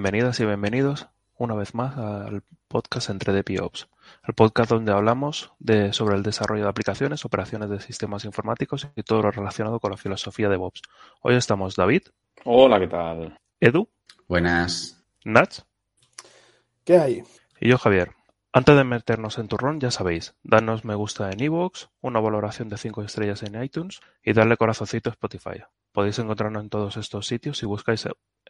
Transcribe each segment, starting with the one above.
bienvenidas y bienvenidos una vez más al podcast Entre Dev y Ops, el podcast donde hablamos de, sobre el desarrollo de aplicaciones, operaciones de sistemas informáticos y todo lo relacionado con la filosofía de DevOps. Hoy estamos David. Hola, ¿qué tal? Edu. Buenas. Nach. ¿Qué hay? Y yo, Javier. Antes de meternos en turrón, ya sabéis, danos me gusta en iVoox, una valoración de 5 estrellas en iTunes y darle corazoncito a Spotify. Podéis encontrarnos en todos estos sitios si buscáis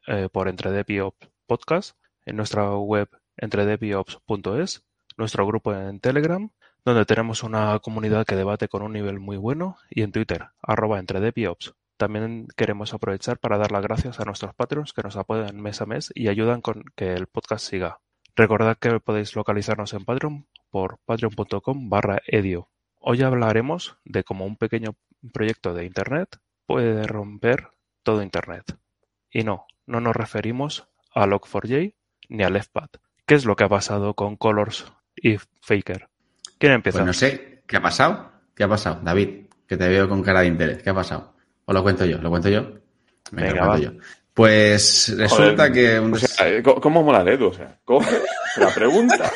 eh, por Ops Podcast, en nuestra web entredepiops.es, nuestro grupo en Telegram, donde tenemos una comunidad que debate con un nivel muy bueno, y en Twitter, arroba entredepiops. También queremos aprovechar para dar las gracias a nuestros patrons que nos apoyan mes a mes y ayudan con que el podcast siga. Recordad que podéis localizarnos en Patreon por patreon.com barra edio. Hoy hablaremos de cómo un pequeño proyecto de Internet puede romper todo Internet. Y no, no nos referimos a Log4j ni a LeftPad. ¿Qué es lo que ha pasado con Colors y Faker? ¿Quién empieza? Pues no sé, ¿qué ha pasado? ¿Qué ha pasado? David, que te veo con cara de interés. ¿Qué ha pasado? ¿O lo cuento yo? ¿Lo cuento yo? Venga, lo cuento yo. Pues resulta que... Un... O sea, eh, ¿Cómo mola Edu? O sea, ¿cómo? La pregunta.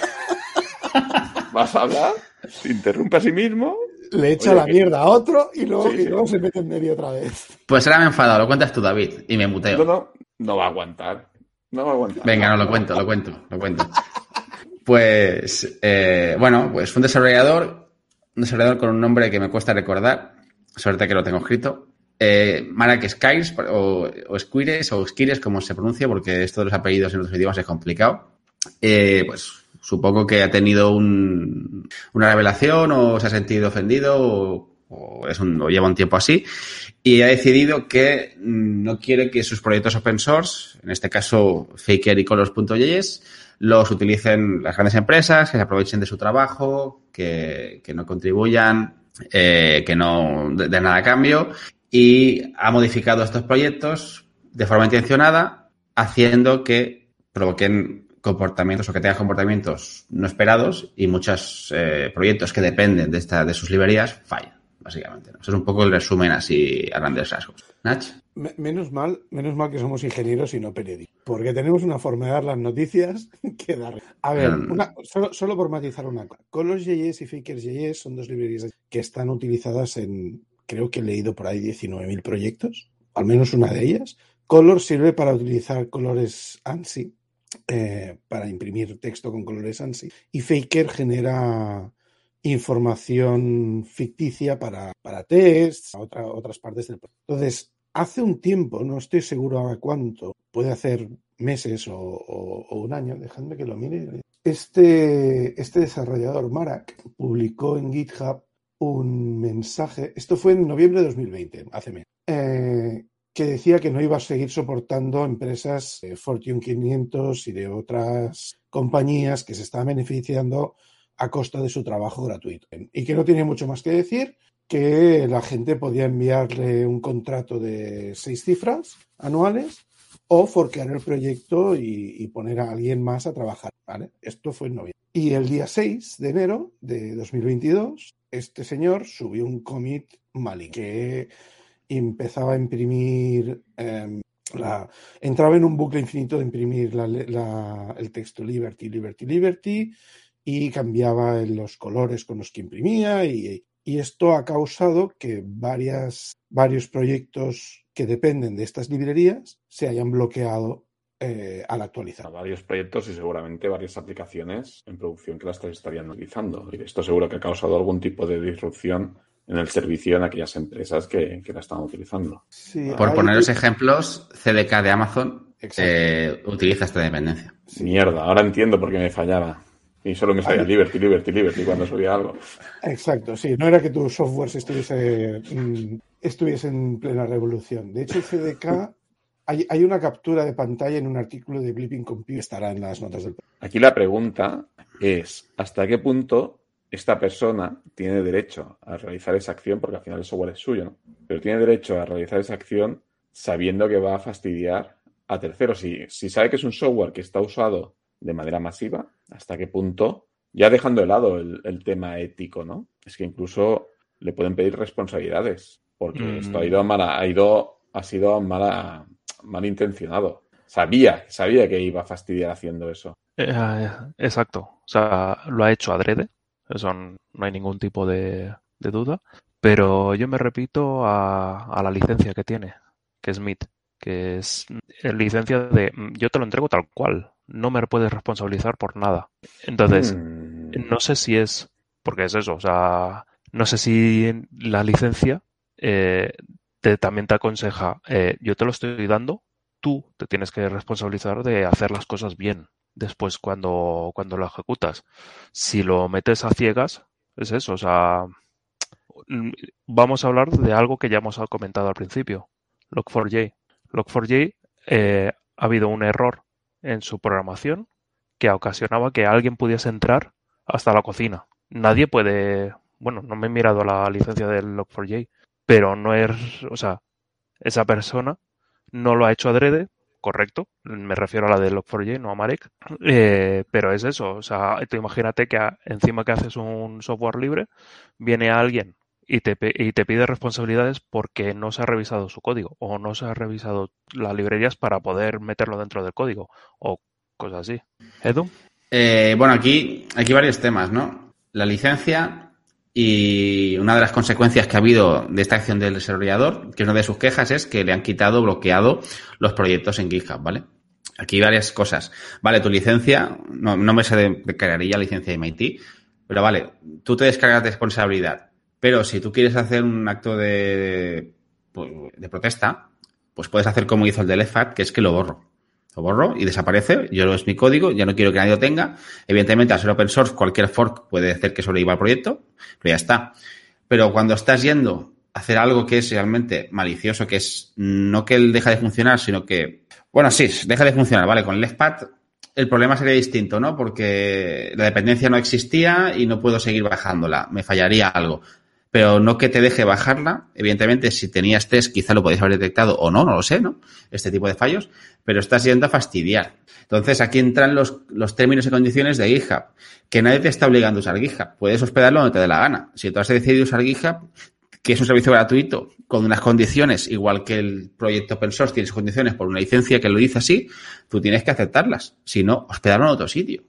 ¿Vas a hablar? Se interrumpe a sí mismo. Le echa Oye, la mierda a otro y luego, sí, y luego sí. se mete en medio otra vez. Pues ahora me he enfadado. Lo cuentas tú, David, y me muteo. No, no, no va a aguantar. No va a aguantar. Venga, no, lo cuento, lo cuento, lo cuento. Pues, eh, bueno, pues fue un desarrollador, un desarrollador con un nombre que me cuesta recordar. Suerte que lo tengo escrito eh, Marek Skiles o, o Squires o Skires, como se pronuncia, porque esto de los apellidos en otros idiomas es complicado. Eh, pues supongo que ha tenido un, una revelación o se ha sentido ofendido o, o, es un, o lleva un tiempo así y ha decidido que no quiere que sus proyectos open source, en este caso Faker y Colors.js, los utilicen las grandes empresas, que se aprovechen de su trabajo, que, que no contribuyan, eh, que no den de nada a cambio y ha modificado estos proyectos de forma intencionada, haciendo que provoquen comportamientos o que tengan comportamientos no esperados y muchos eh, proyectos que dependen de, esta, de sus librerías fallan, básicamente. ¿no? Eso es un poco el resumen así a grandes rasgos. ¿Nach? Menos mal, menos mal que somos ingenieros y no periodistas, porque tenemos una forma de dar las noticias que dar. A ver, una, solo, solo, por matizar una cosa. Colors.js y Fakers.js son dos librerías que están utilizadas en, creo que he leído por ahí 19.000 proyectos, al menos una de ellas. Color sirve para utilizar colores ANSI, eh, para imprimir texto con colores ANSI. Y Faker genera información ficticia para, para tests, otra, otras partes del proyecto. Entonces, hace un tiempo, no estoy seguro a cuánto, puede hacer meses o un año, dejadme que lo mire. Este, este desarrollador, Marak, publicó en GitHub un mensaje, esto fue en noviembre de 2020, hace menos, eh, que decía que no iba a seguir soportando empresas de Fortune 500 y de otras compañías que se estaban beneficiando a costa de su trabajo gratuito. Y que no tenía mucho más que decir, que la gente podía enviarle un contrato de seis cifras anuales o forquear el proyecto y, poner a alguien más a trabajar. ¿vale? Esto fue en noviembre. Y el día 6 de enero de 2022, este señor subió un commit maligno que empezaba a imprimir, eh, la, entraba en un bucle infinito de imprimir el texto Liberty, Liberty, Liberty y cambiaba los colores con los que imprimía y, y esto ha causado que varias, varios proyectos que dependen de estas librerías se hayan bloqueado eh, al actualizar. Varios proyectos y seguramente varias aplicaciones en producción que las estarían utilizando. Y esto seguro que ha causado algún tipo de disrupción en el servicio en aquellas empresas que, que la están utilizando. Sí, Por hay... poneros ejemplos, CDK de Amazon eh, utiliza esta dependencia. Sí. Mierda, ahora entiendo por qué me fallaba. Y solo me salía. Liberty, Liberty, Liberty cuando subía algo. Exacto, sí. No era que tu software estuviese, mm, estuviese en plena revolución. De hecho, el CDK hay, hay, una captura de pantalla en un artículo de Blipping Compute, estará en las notas del. Aquí la pregunta es: ¿hasta qué punto esta persona tiene derecho a realizar esa acción? Porque al final el software es suyo, ¿no? Pero tiene derecho a realizar esa acción sabiendo que va a fastidiar a terceros. Si, si sabe que es un software que está usado de manera masiva, ¿hasta qué punto? Ya dejando de lado el, el tema ético, ¿no? Es que incluso le pueden pedir responsabilidades, porque mm. esto ha ido, mala, ha ido, ha sido mala, malintencionado. sabía, sabía que iba a fastidiar haciendo eso. Eh, exacto. O sea, lo ha hecho adrede. Eso no hay ningún tipo de, de duda. Pero yo me repito a, a, la licencia que tiene, que es MIT, que es licencia de yo te lo entrego tal cual. No me puedes responsabilizar por nada. Entonces, Mm, no sé si es, porque es eso, o sea, no sé si la licencia eh, te, también te aconseja, eh, yo te lo estoy dando, tú te tienes que responsabilizar de hacer las cosas bien después cuando, cuando lo ejecutas. Si lo metes a ciegas, es eso, o sea, mm, vamos a hablar de algo que ya hemos comentado al principio, Log4j. Log4j eh, ha habido un error en su programación que ocasionaba que alguien pudiese entrar hasta la cocina. Nadie puede, bueno, no me he mirado la licencia del Log4j, pero no es, o sea, esa persona no lo ha hecho adrede, correcto, me refiero a la del Log4j, no a Marek, eh, pero es eso, o sea, tú imagínate que encima que haces un software libre, viene alguien y te, y te pide responsabilidades porque no se ha revisado su código o no se ha revisado las librerías para poder meterlo dentro del código o cosas así. Edu. Eh, bueno, aquí, aquí varios temas, ¿no? La licencia y una de las consecuencias que ha habido de esta acción del desarrollador, que es una de sus quejas, es que le han quitado, bloqueado los proyectos en GitHub, ¿vale? Aquí varias cosas. Vale, tu licencia, no, no me se descargaría licencia de MIT, pero vale, tú te descargas de responsabilidad. Pero si tú quieres hacer un acto de, de protesta, pues puedes hacer como hizo el del EFAT, que es que lo borro lo borro y desaparece, yo es mi código, ya no quiero que nadie lo tenga. Evidentemente, al ser open source, cualquier fork puede hacer que sobreviva al proyecto, pero ya está. Pero cuando estás yendo a hacer algo que es realmente malicioso, que es no que él deja de funcionar, sino que, bueno, sí, deja de funcionar, ¿vale? Con el LeftPad el problema sería distinto, ¿no? Porque la dependencia no existía y no puedo seguir bajándola, me fallaría algo pero no que te deje bajarla. Evidentemente, si tenías test, quizá lo podéis haber detectado o no, no lo sé, ¿no? Este tipo de fallos, pero estás yendo a fastidiar. Entonces, aquí entran los, los términos y condiciones de GitHub, que nadie te está obligando a usar GitHub. Puedes hospedarlo donde te dé la gana. Si tú has decidido usar GitHub, que es un servicio gratuito, con unas condiciones, igual que el proyecto open source tiene sus condiciones por una licencia que lo dice así, tú tienes que aceptarlas. Si no, hospedarlo en otro sitio.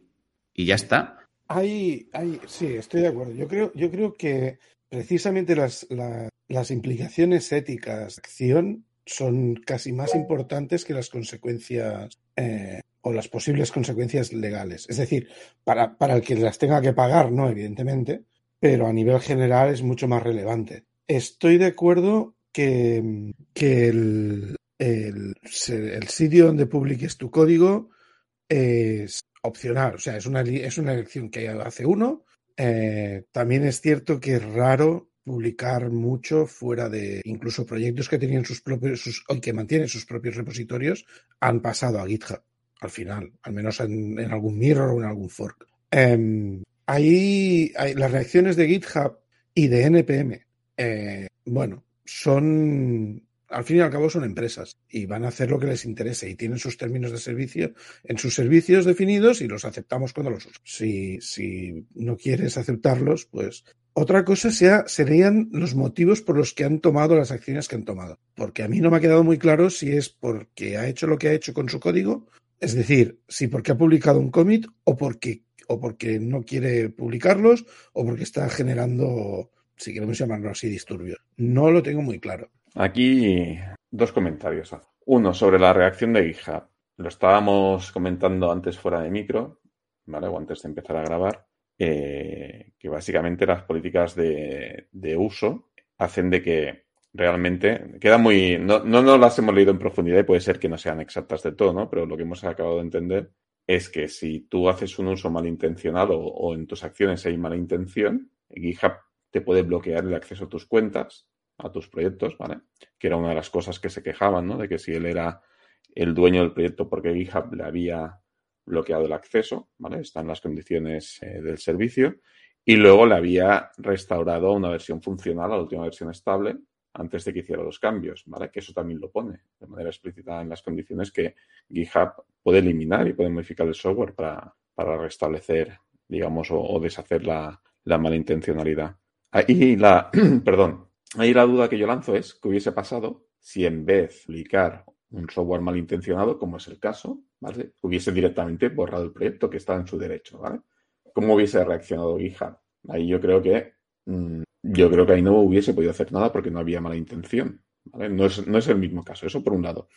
Y ya está. Hay, hay, sí, estoy de acuerdo. Yo creo, yo creo que precisamente las, la, las implicaciones éticas de acción son casi más importantes que las consecuencias eh, o las posibles consecuencias legales. Es decir, para, para el que las tenga que pagar, no, evidentemente, pero a nivel general es mucho más relevante. Estoy de acuerdo que, que el, el, el sitio donde publiques tu código es opcional, o sea, es una, es una elección que hace uno eh, también es cierto que es raro publicar mucho fuera de incluso proyectos que tenían sus propios sus, que mantienen sus propios repositorios han pasado a GitHub al final, al menos en, algún mirror o en algún fork. Eh, ahí las reacciones de GitHub y de NPM, eh, bueno, son al fin y al cabo son empresas y van a hacer lo que les interese y tienen sus términos de servicio en sus servicios definidos y los aceptamos cuando los usamos. Si, no quieres aceptarlos, pues otra cosa sea, serían los motivos por los que han tomado las acciones que han tomado. Porque a mí no me ha quedado muy claro si es porque ha hecho lo que ha hecho con su código, es decir, si porque ha publicado un commit o porque, o porque no quiere publicarlos o porque está generando, si queremos llamarlo así, disturbios. No lo tengo muy claro. Aquí dos comentarios. Uno sobre la reacción de GitHub. Lo estábamos comentando antes fuera de micro, ¿vale? O antes de empezar a grabar, eh, que básicamente las políticas de, uso hacen de que realmente queda muy. No, no nos las hemos leído en profundidad y puede ser que no sean exactas de todo, ¿no? Pero lo que hemos acabado de entender es que si tú haces un uso malintencionado o en tus acciones hay mala intención, GitHub te puede bloquear el acceso a tus cuentas a tus proyectos, ¿vale? Que era una de las cosas que se quejaban, ¿no? De que si él era el dueño del proyecto porque GitHub le había bloqueado el acceso, ¿vale? Están las condiciones eh, del servicio. Y luego le había restaurado una versión funcional la última versión estable antes de que hiciera los cambios, ¿vale? Que eso también lo pone de manera explícita en las condiciones que GitHub puede eliminar y puede modificar el software para, para restablecer, digamos, o, deshacer la, la malintencionalidad. Ahí la, perdón, Ahí la duda que yo lanzo es qué hubiese pasado si en vez de publicar un software malintencionado, como es el caso, ¿vale? Hubiese directamente borrado el proyecto que está en su derecho, ¿vale? ¿Cómo hubiese reaccionado GitHub? Ahí yo creo que mm, yo creo que ahí no hubiese podido hacer nada porque no había mala intención. ¿vale? No, es, no es el mismo caso, eso por un lado.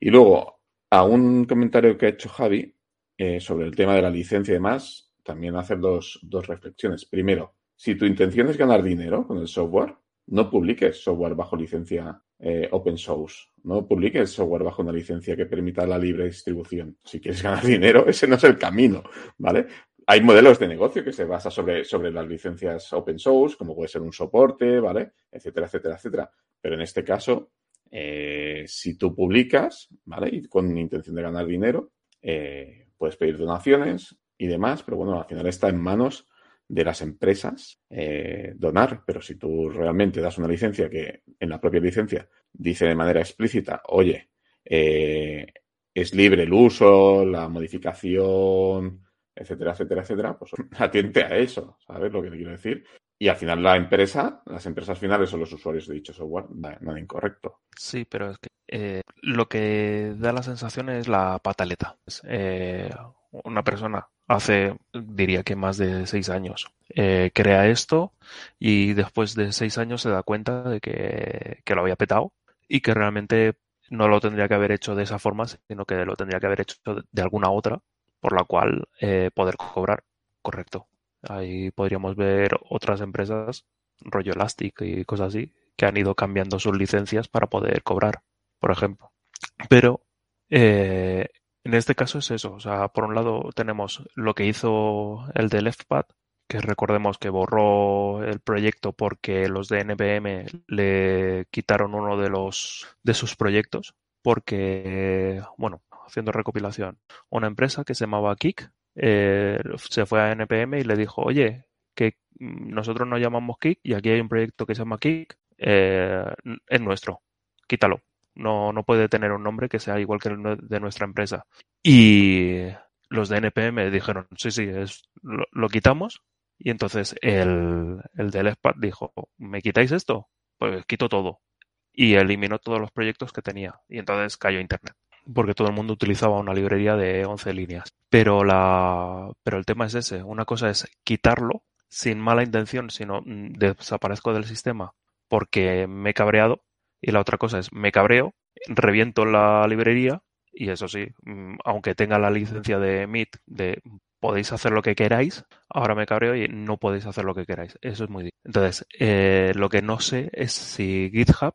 Y luego, a un comentario que ha hecho Javi eh, sobre el tema de la licencia y demás, también hacer dos, dos reflexiones. Primero, si tu intención es ganar dinero con el software, no publiques software bajo licencia eh, open source. No publiques software bajo una licencia que permita la libre distribución. Si quieres ganar dinero, ese no es el camino, ¿vale? Hay modelos de negocio que se basan sobre, sobre las licencias open source, como puede ser un soporte, ¿vale? Etcétera, etcétera, etcétera. Pero en este caso, eh, si tú publicas, ¿vale? Y con intención de ganar dinero, eh, puedes pedir donaciones y demás, pero bueno, al final está en manos de las empresas eh, donar, pero si tú realmente das una licencia que en la propia licencia dice de manera explícita, oye, eh, es libre el uso, la modificación, etcétera, etcétera, etcétera, pues atiende a eso, ¿sabes lo que te quiero decir? Y al final la empresa, las empresas finales son los usuarios de dicho software, nada incorrecto. Sí, pero es que eh, lo que da la sensación es la pataleta. Eh, una persona hace, diría que más de seis años, eh, crea esto y después de seis años se da cuenta de que, que, lo había petado y que realmente no lo tendría que haber hecho de esa forma, sino que lo tendría que haber hecho de alguna otra por la cual eh, poder cobrar. Correcto. Ahí podríamos ver otras empresas, rollo Elastic y cosas así, que han ido cambiando sus licencias para poder cobrar, por ejemplo. Pero eh, en este caso es eso, o sea, por un lado tenemos lo que hizo el de LeftPad, que recordemos que borró el proyecto porque los de NPM le quitaron uno de los de sus proyectos, porque, bueno, haciendo recopilación, una empresa que se llamaba Kik eh, se fue a NPM y le dijo, oye, que nosotros nos llamamos Kik y aquí hay un proyecto que se llama Kik, eh, es nuestro, quítalo. No, no puede tener un nombre que sea igual que el de nuestra empresa. Y los de NPM dijeron, sí, sí, es, lo, quitamos. Y entonces el, el del SPAD dijo, ¿me quitáis esto? Pues quito todo. Y eliminó todos los proyectos que tenía. Y entonces cayó Internet. Porque todo el mundo utilizaba una librería de 11 líneas. Pero, la, pero el tema es ese. Una cosa es quitarlo sin mala intención, sino mm, desaparezco del sistema porque me he cabreado y la otra cosa es, me cabreo, reviento la librería y eso sí, mm, aunque tenga la licencia de MIT de podéis hacer lo que queráis, ahora me cabreo y no podéis hacer lo que queráis. Eso es muy difícil. Entonces, eh, lo que no sé es si GitHub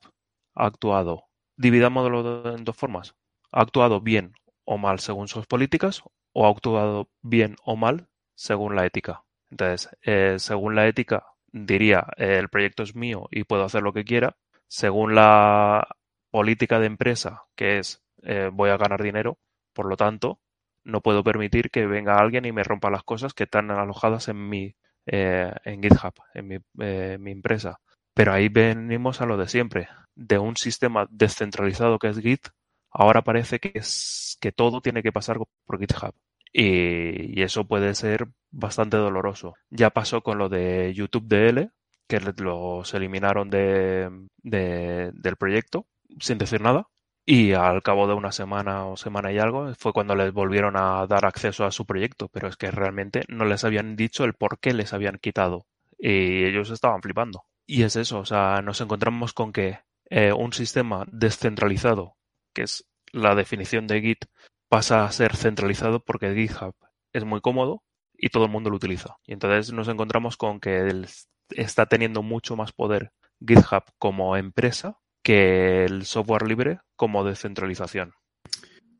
ha actuado, dividámoslo en dos formas, ha actuado bien o mal según sus políticas o ha actuado bien o mal según la ética. Entonces, eh, según la ética, diría, el proyecto es mío y puedo hacer lo que quiera, según la política de empresa, que es eh, voy a ganar dinero, por lo tanto, no puedo permitir que venga alguien y me rompa las cosas que están alojadas en mi eh, en GitHub, en mi, eh, mi, empresa. Pero ahí venimos a lo de siempre, de un sistema descentralizado que es Git, ahora parece que es que todo tiene que pasar por GitHub. Y, y eso puede ser bastante doloroso. Ya pasó con lo de YouTube DL, que los eliminaron de, del proyecto sin decir nada. Y al cabo de una semana o semana y algo fue cuando les volvieron a dar acceso a su proyecto, pero es que realmente no les habían dicho el por qué les habían quitado. Y ellos estaban flipando. Y es eso, o sea, nos encontramos con que eh, un sistema descentralizado, que es la definición de Git, pasa a ser centralizado porque GitHub es muy cómodo y todo el mundo lo utiliza. Y entonces nos encontramos con que el está teniendo mucho más poder GitHub como empresa que el software libre como descentralización.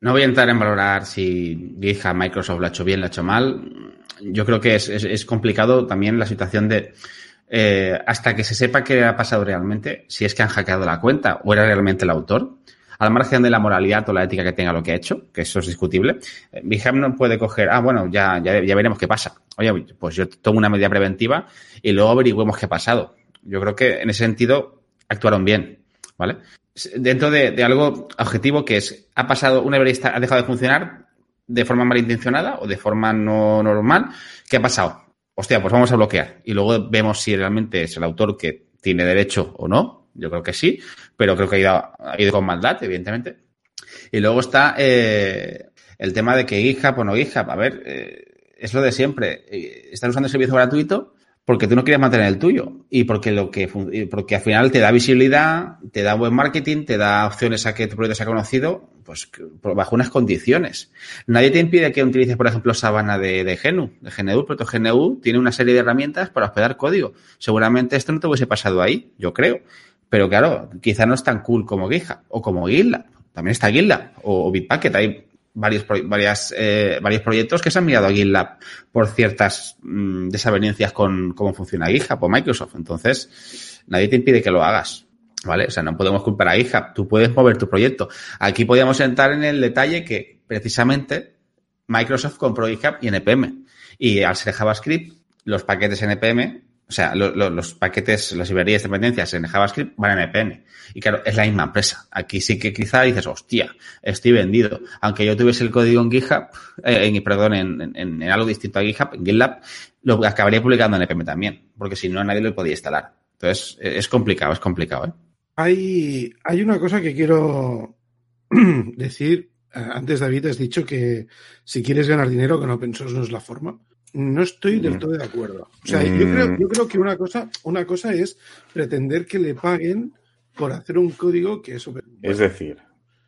No voy a entrar en valorar si GitHub, Microsoft lo ha hecho bien, lo ha hecho mal. Yo creo que es, es, complicado también la situación de eh, hasta que se sepa qué ha pasado realmente, si es que han hackeado la cuenta o era realmente el autor, al margen de la moralidad o la ética que tenga lo que ha hecho, que eso es discutible, eh, GitHub no puede coger, ah, bueno, ya, ya, ya veremos qué pasa. Oye, pues yo tomo una medida preventiva y luego averigüemos qué ha pasado. Yo creo que en ese sentido actuaron bien, ¿vale? Dentro de, algo objetivo que es, ha pasado, una librería ha dejado de funcionar de forma malintencionada o de forma no normal, ¿qué ha pasado? Hostia, pues vamos a bloquear. Y luego vemos si realmente es el autor que tiene derecho o no. Yo creo que sí, pero creo que ha ido, ha ido con maldad, evidentemente. Y luego está eh, el tema de que GitHub o no GitHub. A ver, eh, es lo de siempre. Eh, estás usando el servicio gratuito porque tú no quieres mantener el tuyo y porque lo que porque al final te da visibilidad, te da buen marketing, te da opciones a que tu proyecto sea conocido, pues bajo unas condiciones. Nadie te impide que utilices, por ejemplo, Sabana de, de GNU, de GNU, pero GNU tiene una serie de herramientas para hospedar código. Seguramente esto no te hubiese pasado ahí, yo creo. Pero claro, quizá no es tan cool como GitHub o como GitLab. También está GitLab o, o. Hay varios, eh, varios proyectos que se han mirado a GitLab por ciertas mmm, desavenencias con cómo funciona GitHub o Microsoft. Entonces, nadie te impide que lo hagas. ¿Vale? O sea, no podemos culpar a GitHub. Tú puedes mover tu proyecto. Aquí podríamos entrar en el detalle que precisamente Microsoft compró GitHub y NPM. Y al ser JavaScript, los paquetes NPM o sea, lo, lo, los paquetes, las librerías de dependencias en JavaScript van en NPM. Y claro, es la misma empresa. Aquí sí que quizá dices, hostia, estoy vendido. Aunque yo tuviese el código en GitHub, eh, en, perdón, en, algo distinto a GitHub, en GitLab, lo acabaría publicando en NPM también. Porque si no, nadie lo podía instalar. Entonces, es complicado, es complicado. ¿eh? Hay, hay una cosa que quiero decir. Antes, David, has dicho que si quieres ganar dinero con open source no es la forma. No estoy del todo de acuerdo. O sea, mm. yo, creo, yo creo que una cosa, una cosa es pretender que le paguen por hacer un código que es super... Es decir,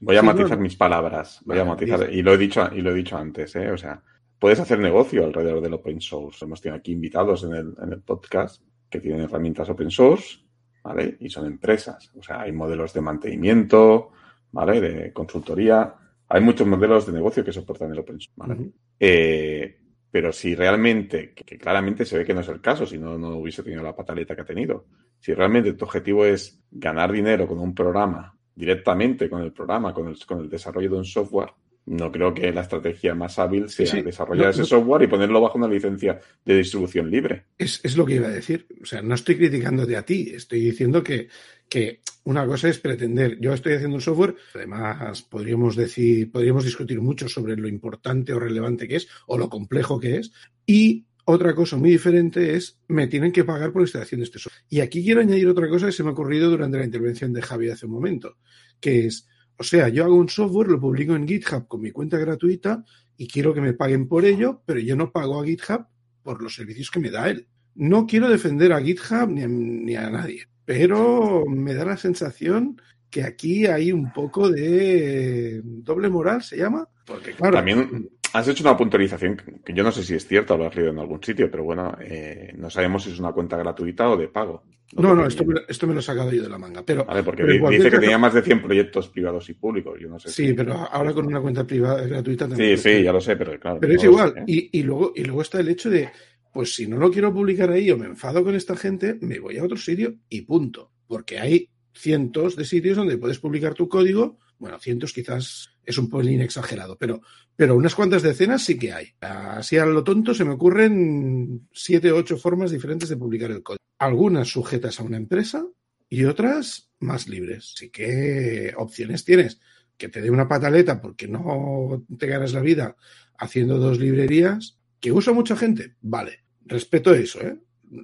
voy a sí, matizar no, mis palabras. Voy a matizar, y lo he dicho, y lo he dicho antes, ¿eh? O sea, puedes hacer negocio alrededor del open source. Hemos tenido aquí invitados en el, en el podcast que tienen herramientas open source, ¿vale? Y son empresas. O sea, hay modelos de mantenimiento, ¿vale? De consultoría. Hay muchos modelos de negocio que soportan el open source, ¿vale? Uh -huh. eh, pero si realmente, que, que, claramente se ve que no es el caso, si no, no hubiese tenido la pataleta que ha tenido, si realmente tu objetivo es ganar dinero con un programa, directamente con el programa, con el, con el desarrollo de un software, no creo que la estrategia más hábil sea sí, desarrollar no, ese no, software y ponerlo bajo una licencia de distribución libre. Es, es, lo que iba a decir. O sea, no estoy criticándote a ti, estoy diciendo que, que una cosa es pretender. Yo estoy haciendo un software, además podríamos decir, podríamos discutir mucho sobre lo importante o relevante que es o lo complejo que es. Y otra cosa muy diferente es, me tienen que pagar por la instalación de este software. Y aquí quiero añadir otra cosa que se me ha ocurrido durante la intervención de Javi hace un momento, que es, o sea, yo hago un software, lo publico en GitHub con mi cuenta gratuita y quiero que me paguen por ello, pero yo no pago a GitHub por los servicios que me da él. No quiero defender a GitHub ni a, ni a nadie, pero me da la sensación que aquí hay un poco de doble moral, ¿se llama? Porque claro. También has hecho una puntualización que yo no sé si es cierta o lo has leído en algún sitio, pero bueno, eh, no sabemos si es una cuenta gratuita o de pago. No, no, no esto, me, esto, me, lo he sacado yo de la manga. Pero, vale, porque pero dice que caso... tenía más de 100 proyectos privados y públicos. Yo no sé sí, si... pero ahora con una cuenta privada gratuita también. Sí, sí, ya lo sé, pero claro. Pero no es igual. Sé, ¿eh? y, y, luego, y luego está el hecho de, pues si no lo quiero publicar ahí o me enfado con esta gente, me voy a otro sitio y punto. Porque hay cientos de sitios donde puedes publicar tu código. Bueno, cientos quizás es un pelín exagerado, pero, pero unas cuantas decenas sí que hay. Así a lo tonto se me ocurren siete o ocho formas diferentes de publicar el código. Algunas sujetas a una empresa y otras más libres. Así que opciones tienes. Que te dé una pataleta porque no te ganas la vida haciendo dos librerías. Que usa mucha gente. Vale. Respeto eso, ¿eh?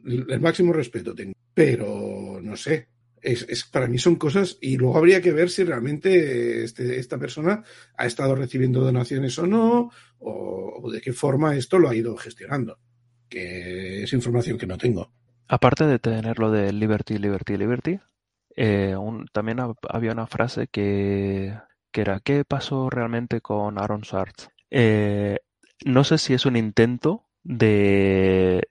El máximo respeto tengo. Pero no sé, es, es, para mí son cosas y luego habría que ver si realmente este, esta persona ha estado recibiendo donaciones o no o, de qué forma esto lo ha ido gestionando que es información que no tengo aparte de tener lo de liberty liberty liberty eh, también había una frase que, que era ¿qué pasó realmente con Aaron Swartz? Eh, no sé si es un intento de,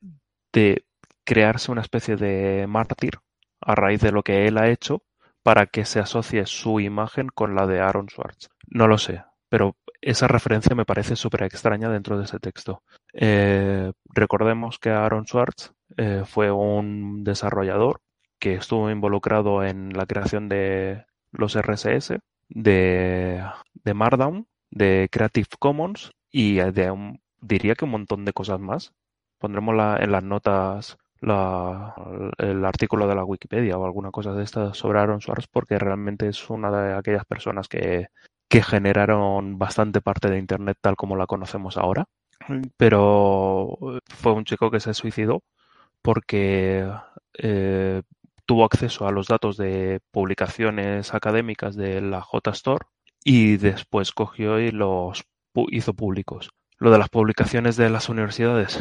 crearse una especie de mártir a raíz de lo que él ha hecho para que se asocie su imagen con la de Aaron Swartz. No lo sé, pero esa referencia me parece súper extraña dentro de ese texto. Eh, recordemos que Aaron Swartz eh, fue un desarrollador que estuvo involucrado en la creación de los RSS, de, de Markdown, de Creative Commons y un, diría que un montón de cosas más. Pondremos la, en las notas el artículo de la Wikipedia o alguna cosa de esta sobre Aaron Swartz porque realmente es una de aquellas personas que, que generaron bastante parte de Internet tal como la conocemos ahora. Pero fue un chico que se suicidó porque eh, tuvo acceso a los datos de publicaciones académicas de la JSTOR y después cogió y los hizo públicos. Lo de las publicaciones de las universidades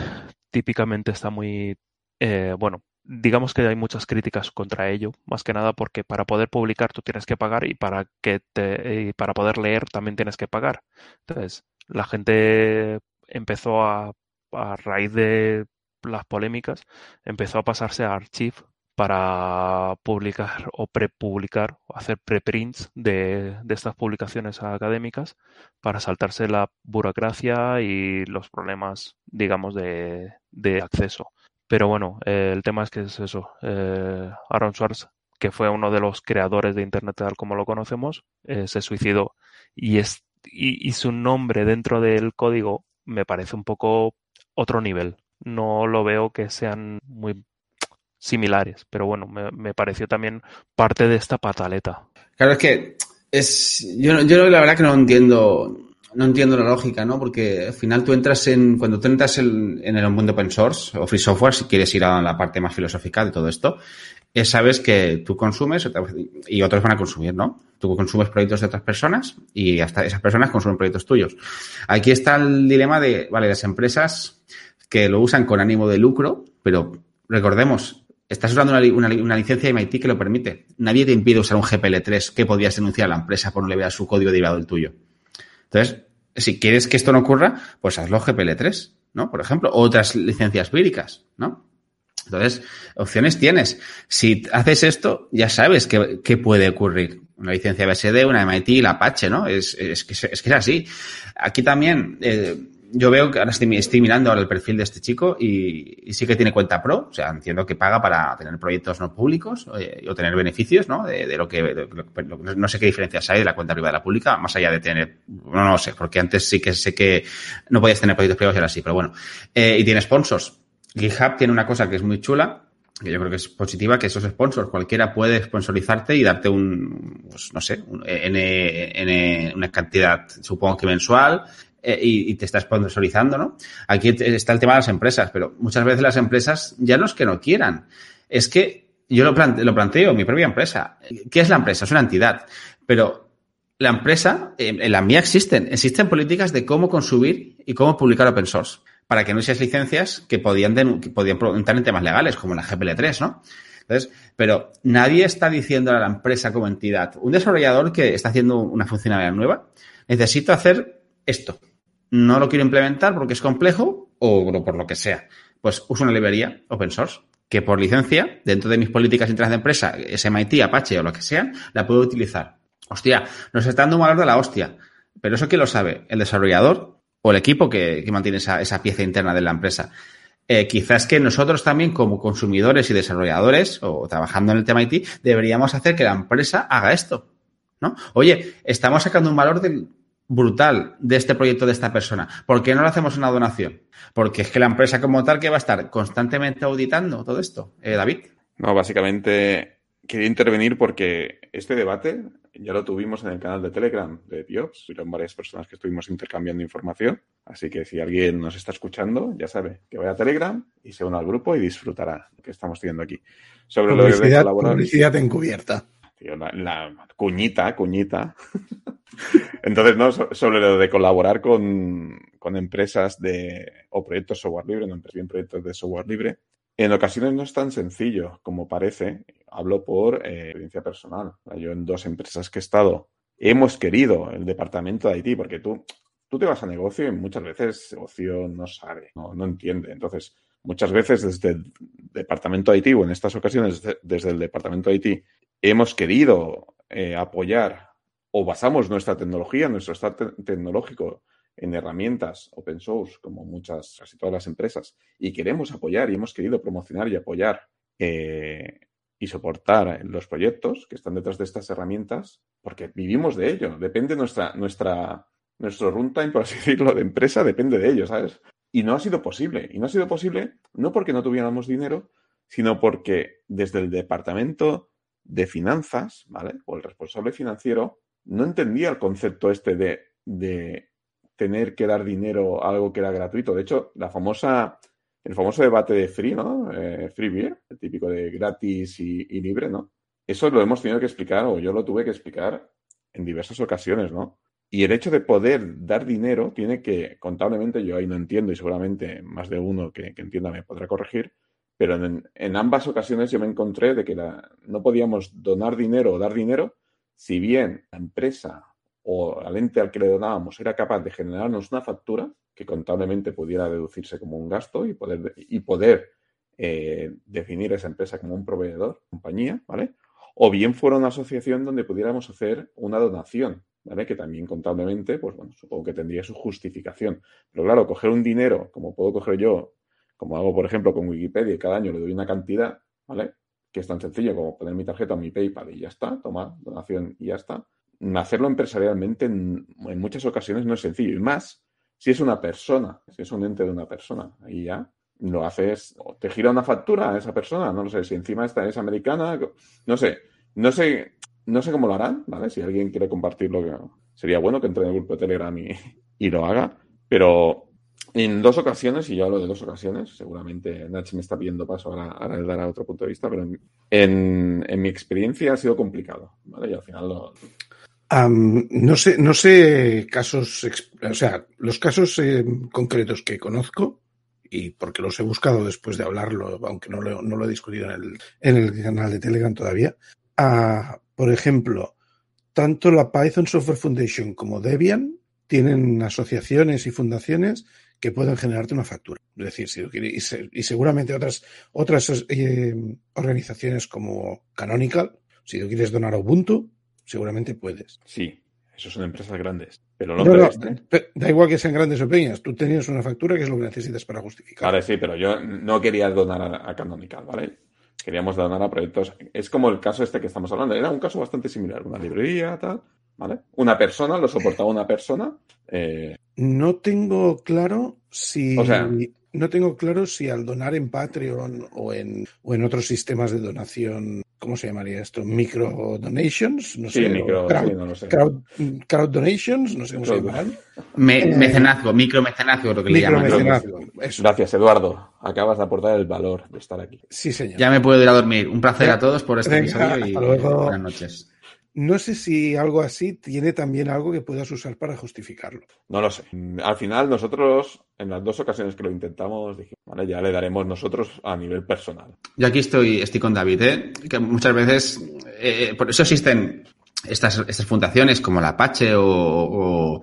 típicamente está muy, eh, bueno, digamos que hay muchas críticas contra ello, más que nada porque para poder publicar tú tienes que pagar y para que te, para poder leer también tienes que pagar. Entonces, la gente empezó a, a raíz de las polémicas, empezó a pasarse a Archive para publicar o prepublicar o hacer preprints de, estas publicaciones académicas para saltarse la burocracia y los problemas, digamos, de, acceso. Pero bueno, eh, el tema es que es eso. Eh, Aaron Swartz, que fue uno de los creadores de Internet tal como lo conocemos, eh, se suicidó. Y, es, y su nombre dentro del código me parece un poco otro nivel. No lo veo que sean muy similares, pero bueno, me, pareció también parte de esta pataleta. Claro, es que es yo, yo la verdad que no entiendo no entiendo la lógica, ¿no? Porque al final tú entras en, cuando tú entras en, en el mundo open source o free software, si quieres ir a la parte más filosófica de todo esto, es, sabes que tú consumes y otros van a consumir, ¿no? Tú consumes proyectos de otras personas y hasta esas personas consumen proyectos tuyos. Aquí está el dilema de, vale, las empresas que lo usan con ánimo de lucro, pero recordemos, Estás usando una, licencia de MIT que lo permite. Nadie te impide usar un GPL3 que podrías denunciar a la empresa por no liberar su código derivado del tuyo. Entonces, si quieres que esto no ocurra, pues hazlo GPL3, ¿no? Por ejemplo, otras licencias víricas, ¿no? Entonces, opciones tienes. Si haces esto, ya sabes qué, qué puede ocurrir. Una licencia BSD, una MIT, la Apache, ¿no? Es, es, que, es que es así. Aquí también, eh, yo veo que ahora estoy, mirando ahora el perfil de este chico y, sí que tiene cuenta pro, o sea, entiendo que paga para tener proyectos no públicos eh, o tener beneficios, ¿no? De, lo que, no sé qué diferencias hay de la cuenta privada de la pública, más allá de tener, no, no sé, porque antes sí que sé que no podías tener proyectos privados y ahora sí, pero bueno. Eh, y tiene sponsors. GitHub tiene una cosa que es muy chula, que yo creo que es positiva, que esos sponsors, cualquiera puede sponsorizarte y darte un, pues, no sé, un, N, N, una cantidad, supongo que mensual, eh, y, te está sponsorizando, ¿no? Aquí está el tema de las empresas, pero muchas veces las empresas ya no es que no quieran, es que yo lo, plante, lo planteo, mi propia empresa. ¿Qué es la empresa? Es una entidad, pero la empresa, en la mía existen, existen políticas de cómo consumir y cómo publicar open source para que no seas licencias que podían, que podían entrar en temas legales, como la GPL3, ¿no? Entonces, pero nadie está diciendo a la empresa como entidad, un desarrollador que está haciendo una funcionalidad nueva, necesito hacer esto. No lo quiero implementar porque es complejo o por lo que sea. Pues uso una librería open source que por licencia, dentro de mis políticas internas de empresa, SMIT, Apache o lo que sea, la puedo utilizar. Hostia, nos está dando un valor de la hostia. Pero eso quién lo sabe, el desarrollador o el equipo que, que mantiene esa, esa, pieza interna de la empresa. Eh, quizás que nosotros también como consumidores y desarrolladores o trabajando en el tema IT deberíamos hacer que la empresa haga esto. ¿no? Oye, estamos sacando un valor del, brutal de este proyecto de esta persona. ¿Por qué no le hacemos una donación? Porque es que la empresa como tal que va a estar constantemente auditando todo esto. Eh, David. No, básicamente quería intervenir porque este debate ya lo tuvimos en el canal de Telegram de Diops. Fueron varias personas que estuvimos intercambiando información. Así que si alguien nos está escuchando, ya sabe que vaya a Telegram y se una al grupo y disfrutará lo que estamos teniendo aquí. Sobre publicidad, lo de publicidad encubierta. La, cuñita, cuñita. Entonces, no, sobre lo de colaborar con, con, empresas de, o proyectos software libre, no bien proyectos de software libre, en ocasiones no es tan sencillo como parece. Hablo por eh, experiencia personal. Yo en dos empresas que he estado hemos querido el departamento de IT, porque tú, tú te vas a negocio y muchas veces el negocio no sabe, no, no entiende. Entonces, muchas veces desde el departamento de IT o en estas ocasiones desde, desde el departamento de IT hemos querido eh, apoyar o basamos nuestra tecnología, nuestro stack tecnológico en herramientas open source, como muchas, casi todas las empresas, y queremos apoyar y hemos querido promocionar y apoyar eh, y soportar los proyectos que están detrás de estas herramientas, porque vivimos de ello. Depende nuestra, nuestra, nuestro runtime, por así decirlo, de empresa, depende de ello, ¿sabes? Y no ha sido posible. Y no ha sido posible no porque no tuviéramos dinero, sino porque desde el departamento de finanzas, ¿vale? O el responsable financiero no entendía el concepto este de, de tener que dar dinero a algo que era gratuito. De hecho, el famoso debate de free, ¿no? Eh, free beer, el típico de gratis y, libre, ¿no? Eso lo hemos tenido que explicar, o yo lo tuve que explicar en diversas ocasiones, ¿no? Y el hecho de poder dar dinero tiene que, contablemente, yo ahí no entiendo y seguramente más de uno que, entienda me podrá corregir, pero en, ambas ocasiones yo me encontré de que no podíamos donar dinero o dar dinero si bien la empresa o al ente al que le donábamos era capaz de generarnos una factura que contablemente pudiera deducirse como un gasto y poder, y poder eh, definir esa empresa como un proveedor, compañía, ¿vale? O bien fuera una asociación donde pudiéramos hacer una donación, ¿vale? Que también contablemente, pues bueno, supongo que tendría su justificación. Pero claro, coger un dinero, como puedo coger yo, como hago, por ejemplo, con Wikipedia, y cada año le doy una cantidad, ¿vale? Que es tan sencillo como poner mi tarjeta en mi PayPal y ya está, toma donación y ya está hacerlo empresarialmente en, muchas ocasiones no es sencillo. Y más si es una persona, si es un ente de una persona. Ahí ya lo haces, o te gira una factura a esa persona, no lo sé, si encima esta es americana, no sé, no sé, no sé cómo lo harán, ¿vale? Si alguien quiere compartirlo, sería bueno que entre en el grupo de Telegram y lo haga, pero en dos ocasiones, y yo hablo de dos ocasiones, seguramente Nach me está pidiendo paso, ahora, ahora le dará otro punto de vista, pero en, mi experiencia ha sido complicado, ¿vale? Y al final lo, no sé, no sé casos, o sea, los casos eh, concretos que conozco, y porque los he buscado después de hablarlo, aunque no lo, no lo he discutido en el, en el canal de Telegram todavía, por ejemplo, tanto la Python Software Foundation como Debian tienen asociaciones y fundaciones que pueden generarte una factura. Es decir, si y, seguramente otras, otras eh, organizaciones como Canonical, si tú quieres donar a Ubuntu, seguramente puedes. Sí, eso son empresas grandes. Pero no, da igual que sean grandes o pequeñas. Tú tenías una factura que es lo que necesitas para justificar. Vale, sí, pero yo no quería donar a, Canonical, ¿vale? Queríamos donar a proyectos. Es como el caso este que estamos hablando. Era un caso bastante similar. Una librería, tal. ¿Vale? Una persona, lo soportaba una persona. Eh, no tengo claro si. no tengo claro si al donar en Patreon o en, o en otros sistemas de donación ¿cómo se llamaría esto? Micro donations, no sé. Micro, crowd, no lo sé. Crowd, donations, no sé cómo se llaman. mecenazgo, micro mecenazgo, lo que le llaman. Gracias, Eduardo. Acabas de aportar el valor de estar aquí. Sí, señor. Ya me puedo ir a dormir. Un placer a todos por este episodio y buenas noches. No sé si algo así tiene también algo que puedas usar para justificarlo. No lo sé. Al final, nosotros, en las dos ocasiones que lo intentamos, dijimos, vale, ya le daremos nosotros a nivel personal. Yo aquí estoy, estoy con David, ¿eh? que muchas veces, eh, por eso existen estas, estas fundaciones como la Apache o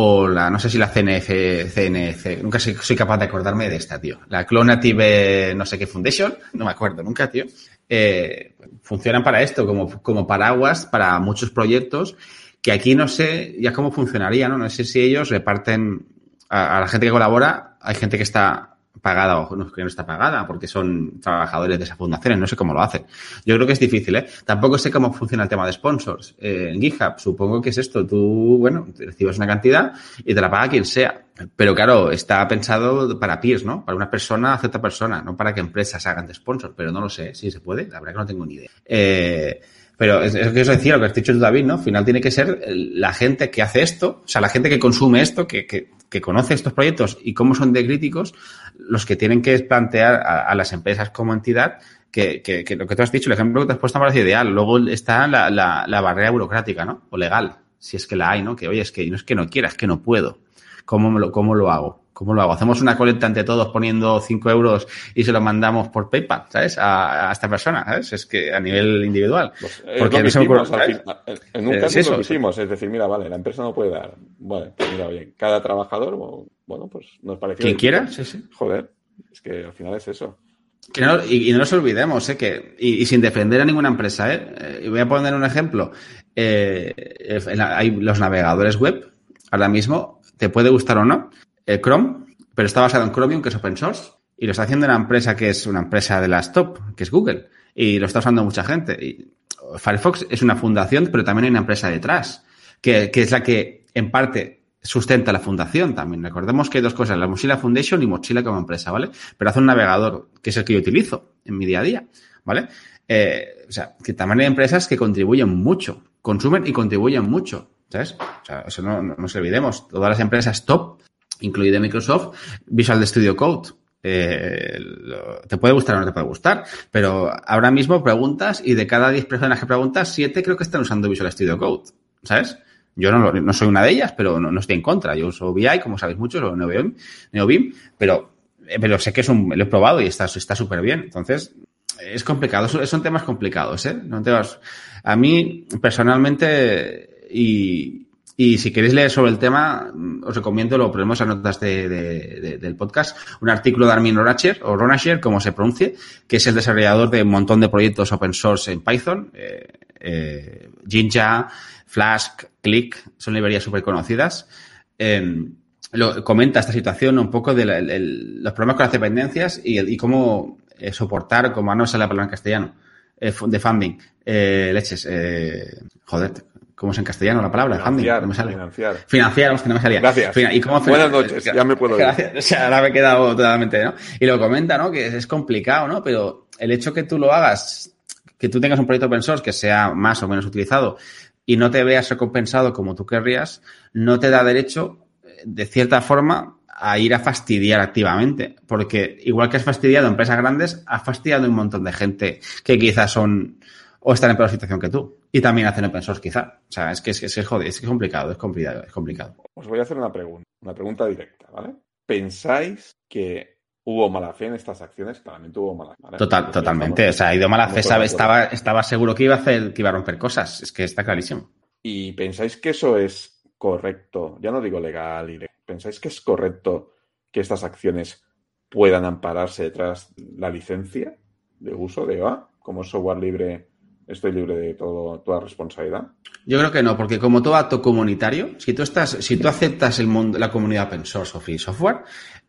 o la, no sé si la CNF, CNF, nunca soy, soy, capaz de acordarme de esta, tío. La Clonative, no sé qué Foundation, no me acuerdo nunca, tío. Eh, funcionan para esto, como, como paraguas para muchos proyectos, que aquí no sé ya cómo funcionaría, ¿no? No sé si ellos reparten a, a la gente que colabora, hay gente que está pagada o no, que no está pagada porque son trabajadores de esas fundaciones, no sé cómo lo hacen. Yo creo que es difícil, ¿eh? Tampoco sé cómo funciona el tema de sponsors. Eh, en GitHub, supongo que es esto, tú, bueno, recibes una cantidad y te la paga quien sea. Pero claro, está pensado para peers, ¿no? Para una persona a cierta persona, no para que empresas hagan de sponsor, pero no lo sé si se puede, la verdad que no tengo ni idea. Eh, pero es, lo que os decía, lo que has dicho tú, David, ¿no? Al final tiene que ser la gente que hace esto, o sea, la gente que consume esto, que, que, que conoce estos proyectos y cómo son de críticos, los que tienen que plantear a, las empresas como entidad que, que, lo que tú has dicho, el ejemplo que te has puesto me parece ideal. Luego está la, la, barrera burocrática, ¿no? O legal, si es que la hay, ¿no? Que, oye, es que no es que no quiera, es que no puedo. ¿Cómo, cómo lo hago? ¿Cómo lo hago? Hacemos una colecta ante todos poniendo 5 euros y se lo mandamos por PayPal, ¿sabes? A, esta persona, ¿sabes? Es que a nivel individual. Pues, Porque no se me ocurre, En un eh, caso lo hicimos, es decir, mira, vale, la empresa no puede dar. Bueno, pues mira, oye, cada trabajador, bueno, pues nos parece. Quien quiera, sí, sí. Joder, es que al final es eso. y, no nos olvidemos, ¿eh? que, y, sin defender a ninguna empresa, ¿eh? eh voy a poner un ejemplo. Eh, hay los navegadores web, ahora mismo, te puede gustar o no, el Chrome, pero está basado en Chromium, que es open source, y lo está haciendo una empresa que es una empresa de las top, que es Google, y lo está usando mucha gente. Firefox es una fundación, pero también hay una empresa detrás, que, que es la que en parte sustenta la fundación también. Recordemos que hay dos cosas, la Mozilla Foundation y Mozilla como empresa, ¿vale? Pero hace un navegador, que es el que yo utilizo en mi día a día, ¿vale? Eh, o sea, que también hay empresas que contribuyen mucho, consumen y contribuyen mucho, ¿sabes? O sea, eso no, no nos olvidemos. Todas las empresas top incluida Microsoft, Visual Studio Code. Eh, te puede gustar o no te puede gustar, pero ahora mismo preguntas y de cada 10 personas que preguntas, 7 creo que están usando Visual Studio Code. ¿sabes? Yo no, no soy una de ellas, pero no, estoy en contra. Yo uso VI, como sabéis muchos, o NeoBeam pero, pero sé que es un, lo he probado y está súper bien. Entonces, es complicado, son, temas complicados, ¿eh? temas, a mí, personalmente, y, y si queréis leer sobre el tema, os recomiendo, lo ponemos a notas de, del podcast, un artículo de Armin Ronacher, o Ronacher, como se pronuncie, que es el desarrollador de un montón de proyectos open source en Python, eh, eh, Jinja, Flask, Click, son librerías súper conocidas. Em, comenta esta situación un poco de los problemas con las dependencias y, cómo eh, soportar, como no sale la palabra en castellano, eh, de funding, leches, joder, ¿cómo es en castellano la palabra? Financiar, no me sale. Financiar. Financiar, que no me salía. Gracias. ¿Y cómo Buenas noches, ya me puedo Gracias. O sea, ahora me he quedado totalmente, ¿no? Y lo comenta, ¿no? Que es complicado, ¿no? Pero el hecho que tú lo hagas, que tú tengas un proyecto open source que sea más o menos utilizado y no te veas recompensado como tú querrías, no te da derecho, de cierta forma, a ir a fastidiar activamente. Porque igual que has fastidiado a empresas grandes, has fastidiado a un montón de gente que quizás son o están en peor situación que tú. Y también hacen open source, quizá. O sea, es que es, es, es, joder, es complicado, es complicado, es complicado. Os voy a hacer una pregunta, una pregunta directa, ¿vale? ¿Pensáis que hubo mala fe en estas acciones? Claramente hubo mala fe. Total, totalmente. o sea, ha ido mala fe, sabe, estaba, estaba seguro que iba a hacer, que iba a romper cosas. Es que está clarísimo. ¿Y pensáis que eso es correcto? Ya no digo legal y ¿Pensáis que es correcto que estas acciones puedan ampararse detrás la licencia de uso de OA? Como software libre, estoy libre de todo, toda responsabilidad. Yo creo que no, porque como todo acto comunitario, si tú estás, si tú aceptas el mundo, la comunidad open source o free software,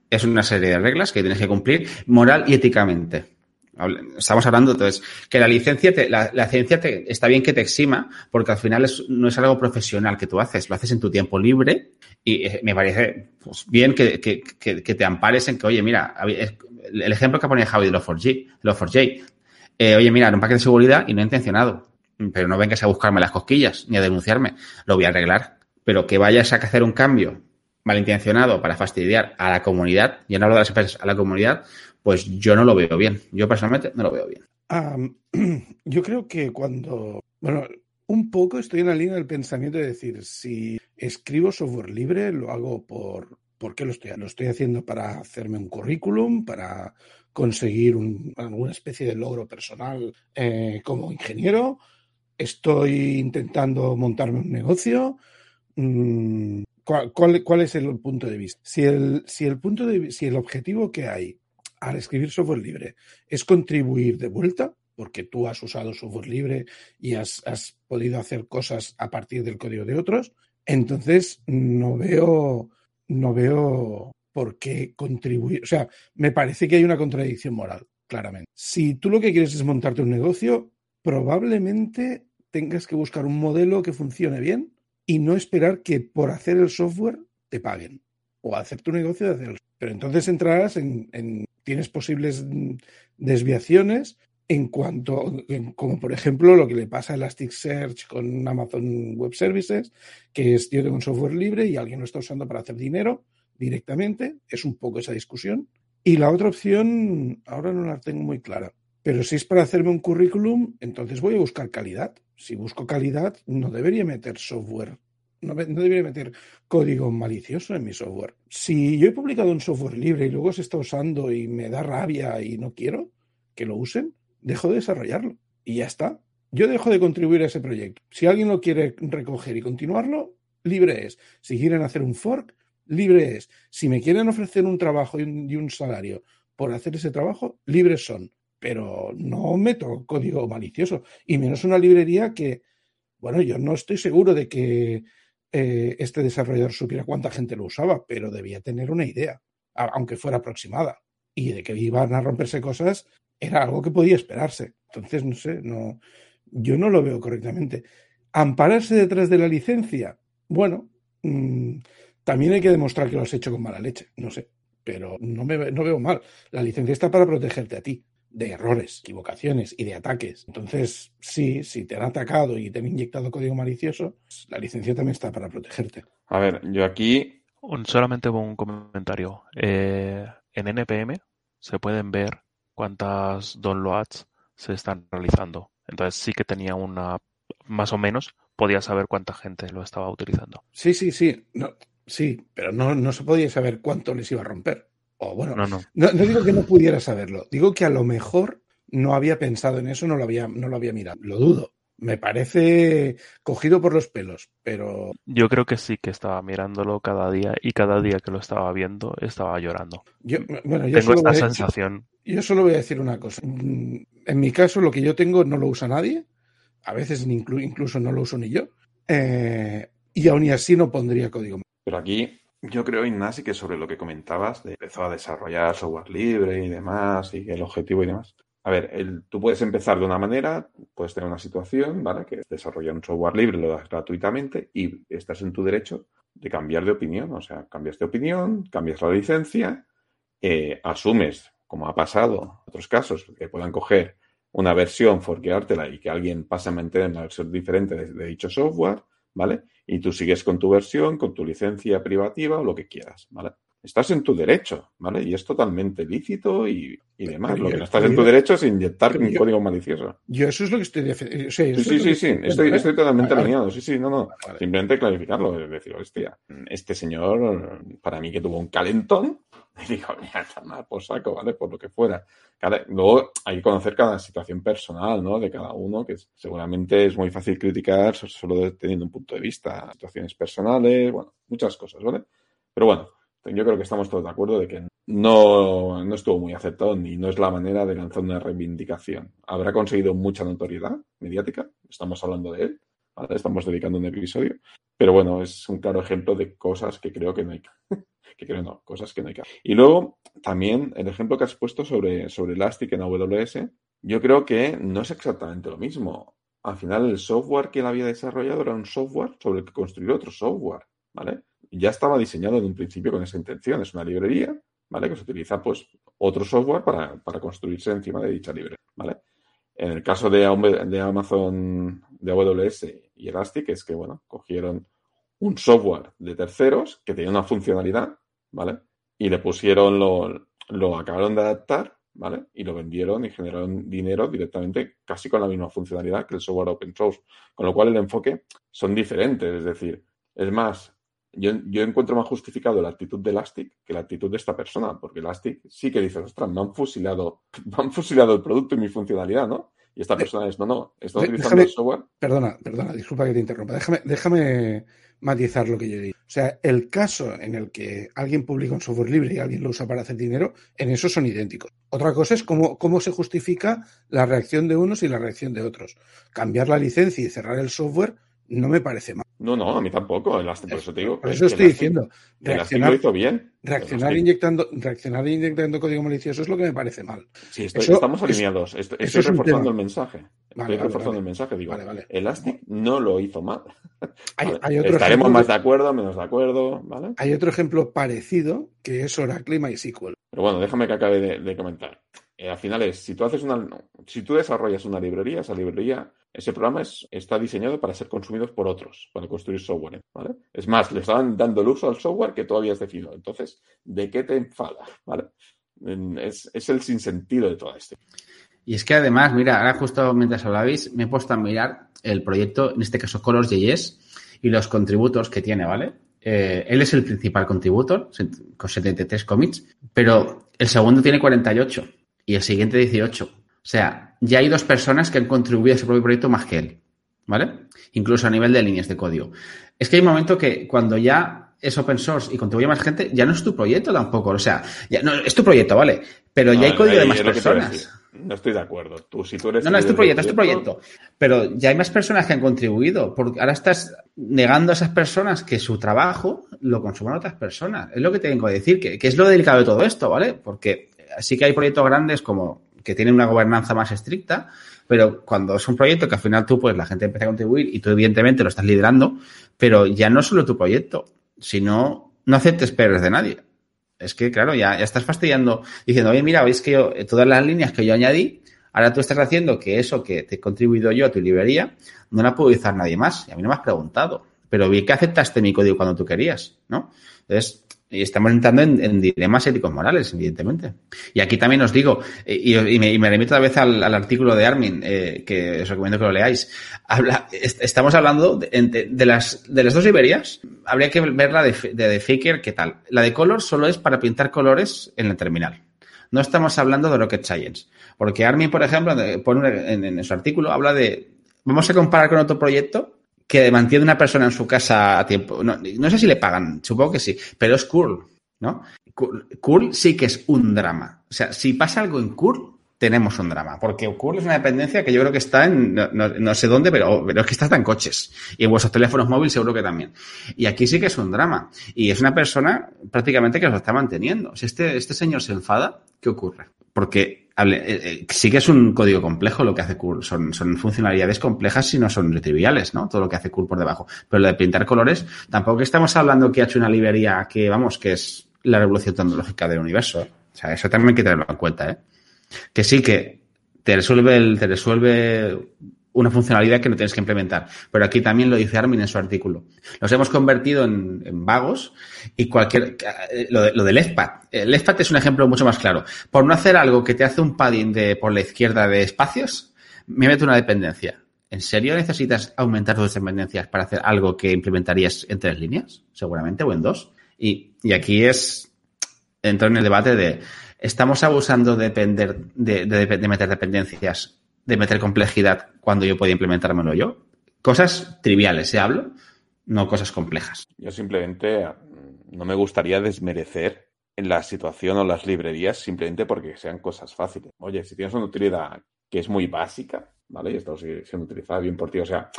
es una serie de reglas que tienes que cumplir moral y éticamente. Estamos hablando, entonces, que la licencia, te, la, la, te, está bien que te exima, porque al final es, no es algo profesional que tú haces, lo haces en tu tiempo libre y eh, me parece pues, bien que, que, que, que, te ampares en que, oye, mira, el ejemplo que pone Javi de Log4j, Log4j eh, oye, mira, un paquete de seguridad y no he intencionado, pero no vengas a buscarme las cosquillas ni a denunciarme, lo voy a arreglar. Pero que vayas a hacer un cambio malintencionado para fastidiar a la comunidad, y no hablo de las empresas, a la comunidad, pues yo no lo veo bien. Yo personalmente no lo veo bien. Yo creo que cuando, bueno, un poco estoy en la línea del pensamiento de decir, si escribo software libre, lo hago por, ¿por qué lo estoy, lo estoy haciendo para hacerme un currículum, para conseguir un, alguna especie de logro personal eh, como ingeniero, estoy intentando montarme un negocio. Mm, ¿cuál, es el punto de vista? Si el, si el punto de si el objetivo que hay al escribir software libre es contribuir de vuelta, porque tú has usado software libre y has, podido hacer cosas a partir del código de otros, entonces no veo, no veo por qué contribuir. O sea, me parece que hay una contradicción moral, claramente. Si tú lo que quieres es montarte un negocio, probablemente tengas que buscar un modelo que funcione bien y no esperar que por hacer el software te paguen o hacer tu negocio de hacer el Pero entonces entrarás en, en tienes posibles desviaciones en cuanto, en, como por ejemplo lo que le pasa a Elasticsearch con Amazon Web Services, que es yo tengo un software libre y alguien lo está usando para hacer dinero directamente, es un poco esa discusión. Y la otra opción, ahora no la tengo muy clara, pero si es para hacerme un currículum, entonces voy a buscar calidad. Si busco calidad, no debería meter software no, no, debería meter código malicioso en mi software. Si yo he publicado un software libre y luego se está usando y me da rabia y no quiero que lo usen, dejo de desarrollarlo y ya está. Yo dejo de contribuir a ese proyecto. Si alguien lo quiere recoger y continuarlo, libre es. Si quieren hacer un fork, libre es. Si me quieren ofrecer un trabajo y un, salario por hacer ese trabajo, libres son. Pero no meto código malicioso. Y menos una librería que, bueno, yo no estoy seguro de que eh, este desarrollador supiera cuánta gente lo usaba, pero debía tener una idea, aunque fuera aproximada. Y de que iban a romperse cosas era algo que podía esperarse. Entonces, no sé, no, yo no lo veo correctamente. Ampararse detrás de la licencia, bueno, mmm, también hay que demostrar que lo has hecho con mala leche, no sé, pero no, me, no veo mal. La licencia está para protegerte a ti de errores, equivocaciones y de ataques. Entonces, sí, si te han atacado y te han inyectado código malicioso, la licencia también está para protegerte. A ver, yo aquí... Un, solamente un comentario. Eh, en NPM se pueden ver cuántas downloads se están realizando. Entonces sí que tenía una, más o menos, podías saber cuánta gente lo estaba utilizando. Sí, sí, sí. No, sí, pero no, no se podía saber cuánto les iba a romper. O bueno, No, no. no, no digo que no pudiera saberlo, digo que a lo mejor no había pensado en eso, no lo había, no lo había mirado. Lo dudo. Me parece cogido por los pelos, pero Yo creo que sí que estaba mirándolo cada día y cada día que lo estaba viendo estaba llorando. yo, bueno, yo Tengo esta sensación. yo solo voy a decir una cosa. Mm, En mi caso, lo que yo tengo no lo usa nadie. A veces incluso no lo uso ni yo. Eh, y aún así no pondría código. Pero aquí yo creo, Ignasi, que sobre lo que comentabas, de empezó a desarrollar software libre y demás, y el objetivo y demás. A ver, el- tú puedes empezar de una manera, puedes tener una situación, ¿vale? Que es desarrollar un software libre, lo das gratuitamente y estás en tu derecho de cambiar de opinión. O sea, cambias de opinión, cambias la licencia, eh, asumes, como ha pasado en otros casos, que puedan coger una versión, forqueártela y que alguien pase a mantener una versión diferente de, de dicho software, ¿vale? Y tú sigues con tu versión, con tu licencia privativa o lo que quieras, ¿vale? Estás en tu derecho, ¿vale? Y es totalmente lícito y, y demás. Pero Lo que no estás en tu derecho es inyectar un código malicioso. Yo eso es lo que estoy defendiendo. O sea, Sí, sí, sí, sí. estoy Estoy, ¿eh? totalmente Vale, alineado. Sí, sí, no, no. vale. Simplemente clarificarlo. Es decir, hostia, este señor, para mí que tuvo un calentón, y digo, mira, está mal por saco, ¿vale? Por lo que fuera. Cada- luego hay que conocer cada situación personal, ¿no? De cada uno, que seguramente es muy fácil criticar so- solo teniendo un punto de vista, situaciones personales, bueno, muchas cosas, ¿vale? Pero bueno, yo creo que estamos todos de acuerdo de que no, no estuvo muy aceptado ni no es la manera de lanzar una reivindicación. Habrá conseguido mucha notoriedad mediática, estamos hablando de él, ¿vale? estamos dedicando un episodio, pero bueno, es un claro ejemplo de cosas que creo que no hay que, que creo no, cosas que no hay. Y luego también el ejemplo que has puesto sobre, sobre Elastic en AWS, yo creo que no es exactamente lo mismo. Al final el software que él había desarrollado era un software sobre el que construir otro software, ¿vale? Ya estaba diseñado en un principio con esa intención, es una librería, ¿vale? Que se utiliza pues otro software para, para construirse encima de dicha librería, ¿vale? En el caso de, de Amazon, de AWS y Elastic, es que, bueno, cogieron un software de terceros que tenía una funcionalidad, ¿vale? Y le pusieron, lo, lo acabaron de adaptar, ¿vale? Y lo vendieron y generaron dinero directamente casi con la misma funcionalidad que el software open source. Con lo cual el enfoque son diferentes, es decir, es más, yo, yo encuentro más justificado la actitud de Elastic que la actitud de esta persona, porque Elastic sí que dice, ostras, me han fusilado, me han fusilado el producto y mi funcionalidad, ¿no? Y esta persona es, no, no, está utilizando déjame- el software. Perdona, perdona, disculpa que te interrumpa. Déjame, déjame matizar lo que yo digo. O sea, el caso en el que alguien publica un software libre y alguien lo usa para hacer dinero, en eso son idénticos. Otra cosa es cómo, cómo se justifica la reacción de unos y la reacción de otros. Cambiar la licencia y cerrar el software no me parece mal. No, no, a mí tampoco, Elastic, por eso te digo. Por eso estoy diciendo, Elastic lo reaccionar, hizo bien. reaccionar, inyectando, reaccionar inyectando código malicioso es lo que me parece mal. Sí, estoy- Eso- estamos alineados. Estoy, eso reforzando el mensaje. Estoy Vale, reforzando vale. el mensaje. Digo, Vale, vale. Elastic no lo hizo mal. Hay, Vale, hay otro Estaremos ejemplo más de- de acuerdo, menos de acuerdo, ¿vale? hay otro ejemplo parecido que es Oracle y MySQL. Pero bueno, déjame que acabe de, de comentar. Eh, al final es, si tú haces una, si tú desarrollas una librería, esa librería, ese programa es, está diseñado para ser consumido por otros, para construir software, ¿vale? Es más, le estaban dando el uso al software que tú habías definido. Entonces, ¿de qué te enfada? ¿Vale? Es, es el sinsentido de todo esto. Y es que además, mira, ahora justo mientras hablabais, me he puesto a mirar el proyecto, en este caso Colors.js, y los contributos que tiene, ¿vale? Eh, él es el principal contributor, con 73 commits, pero el segundo tiene 48 y el siguiente 18. O sea, ya hay dos personas que han contribuido a ese propio proyecto más que él, ¿vale? Incluso a nivel de líneas de código. Es que hay un momento que cuando ya es open source y contribuye más gente, ya no es tu proyecto tampoco. O sea, ya no, es tu proyecto, ¿vale? Pero ya hay No, código de más personas. No estoy de acuerdo. Tú, si tú eres No, no, es tu proyecto, es tu proyecto. Pero ya hay más personas que han contribuido. Porque ahora estás negando a esas personas que su trabajo lo consuman otras personas. Es lo que tengo que decir, que, que es lo delicado de todo esto, ¿vale? Porque sí que hay proyectos grandes como que tienen una gobernanza más estricta, pero cuando es un proyecto que al final tú, pues la gente empieza a contribuir y tú evidentemente lo estás liderando, pero ya no solo tu proyecto, sino no aceptes peores de nadie. Es que, claro, ya, ya estás fastidiando, diciendo, oye, mira, veis que yo, eh, todas las líneas que yo añadí, ahora tú estás haciendo que eso que te he contribuido yo a tu librería, no la puede usar nadie más. Y a mí no me has preguntado. Pero vi que aceptaste mi código cuando tú querías, ¿no? Entonces, Y estamos entrando en, dilemas éticos morales, evidentemente. Y aquí también os digo, eh, y, me, remito otra vez al, artículo de Armin, eh, que os recomiendo que lo leáis. Habla, estamos hablando de, las, de las dos librerías. Habría que ver la de, de, Faker, ¿qué tal? La de Color solo es para pintar colores en el terminal. No estamos hablando de Rocket Science. Porque Armin, por ejemplo, pone en, en su artículo, habla de, vamos a comparar con otro proyecto que mantiene una persona en su casa a tiempo. No, sé si le pagan, supongo que sí, pero es cool, ¿no? Cool, sí que es un drama. O sea, si pasa algo en cool, tenemos un drama. Porque cool es una dependencia que yo creo que está en, no, sé dónde, pero, pero, es que está en coches. Y en vuestros teléfonos móviles seguro que también. Y aquí sí que es un drama. Y es una persona prácticamente que lo está manteniendo. Si este, este señor se enfada, ¿qué ocurre? Porque eh, eh, sí que es un código complejo lo que hace Curl. Son, son funcionalidades complejas y no son triviales, ¿no? Todo lo que hace Curl por debajo. Pero lo de pintar colores, tampoco estamos hablando que ha hecho una librería que, vamos, que es la revolución tecnológica del universo. O sea, eso también hay que tenerlo en cuenta, ¿eh? Que sí que te resuelve, el, te resuelve una funcionalidad que no tienes que implementar. Pero aquí también lo dice Armin en su artículo. Los hemos convertido en, vagos y cualquier, eh, lo, de, lo del EFPAD. El EFPAD es un ejemplo mucho más claro. Por no hacer algo que te hace un padding de, por la izquierda de espacios, me meto una dependencia. ¿En serio necesitas aumentar tus dependencias para hacer algo que implementarías en tres líneas? Seguramente, o en dos. Y, y aquí es, entro en el debate de, ¿estamos abusando de, depender, de, de meter dependencias de meter complejidad cuando yo podía implementármelo yo. Cosas triviales, se ¿eh? hablo, no cosas complejas. Yo simplemente mm, no me gustaría desmerecer en la situación o las librerías simplemente porque sean cosas fáciles. Oye, si tienes una utilidad que es muy básica, ¿vale? Y esto siendo utilizado bien por ti, o sea,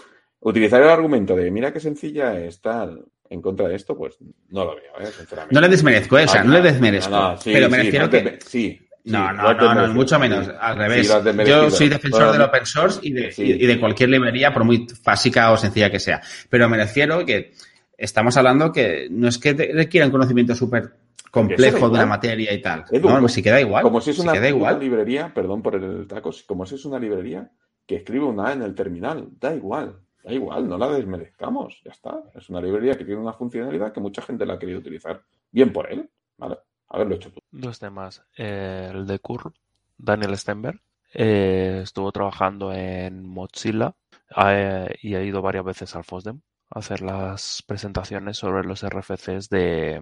utilizar el argumento de mira qué sencilla es tal en contra de esto, pues no lo veo, ¿eh? sinceramente. No le desmerezco, ¿eh? o sea, no, le desmerezco. pero me refiero que... Sí, no, no, no, mucho menos. Al revés. Yo soy defensor del open source y de, y de, cualquier librería, por muy básica o sencilla que sea. Pero me refiero que estamos hablando que no es que requieran conocimiento súper complejo de una materia y tal. no, pues si queda igual. Como si es una, librería, perdón por el taco, como si es una librería que escribe una A en el terminal. Da igual. Da igual, no la desmerezcamos. Ya está. Es una librería que tiene una funcionalidad que mucha gente la ha querido utilizar. Bien por él. ¿vale? Haberlo hecho tú. Dos temas. Eh, el de Curl, Daniel Stenberg, eh, estuvo trabajando en Mozilla eh, y ha ido varias veces al FOSDEM a hacer las presentaciones sobre los RFCs de,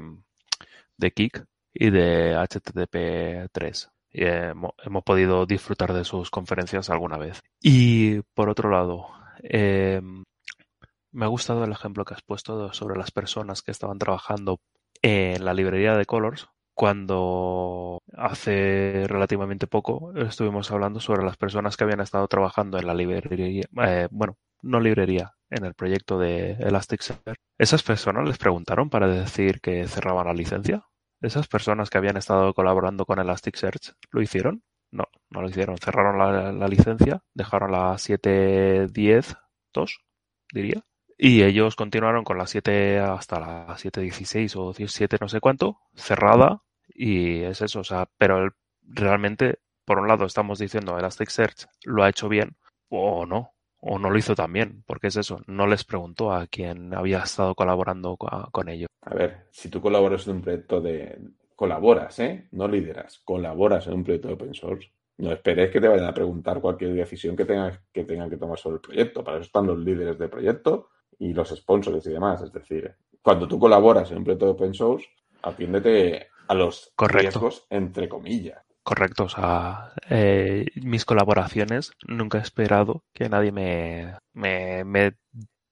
de Kik y de HTTP3. Y hemos, podido disfrutar de sus conferencias alguna vez. Y por otro lado, me ha gustado el ejemplo que has puesto sobre las personas que estaban trabajando en la librería de Colors, cuando hace relativamente poco estuvimos hablando sobre las personas que habían estado trabajando en la librería, eh, bueno, no librería, en el proyecto de Elasticsearch. ¿Esas personas les preguntaron para decir que cerraban la licencia? ¿Esas personas que habían estado colaborando con Elasticsearch lo hicieron? No, no lo hicieron. Cerraron la, licencia, dejaron la 7.10.2, diría, y ellos continuaron con la 7 hasta la 7.16 o 17 no sé cuánto, cerrada, y es eso, o sea, pero realmente, por un lado, estamos diciendo Elasticsearch lo ha hecho bien o no, o no lo hizo tan bien, porque es eso, no les preguntó a quien había estado colaborando con ello. A ver, si tú colaboras en un proyecto de... Colaboras, ¿eh? No lideras, colaboras en un proyecto de open source. No esperes que te vayan a preguntar cualquier decisión que tengan que, tengan que tomar sobre el proyecto. Para eso están los líderes del proyecto y los sponsors y demás. Es decir, cuando tú colaboras en un proyecto de open source, atiéndete a los riesgos, entre comillas. Correcto, o sea, eh, mis colaboraciones nunca he esperado que nadie me, me,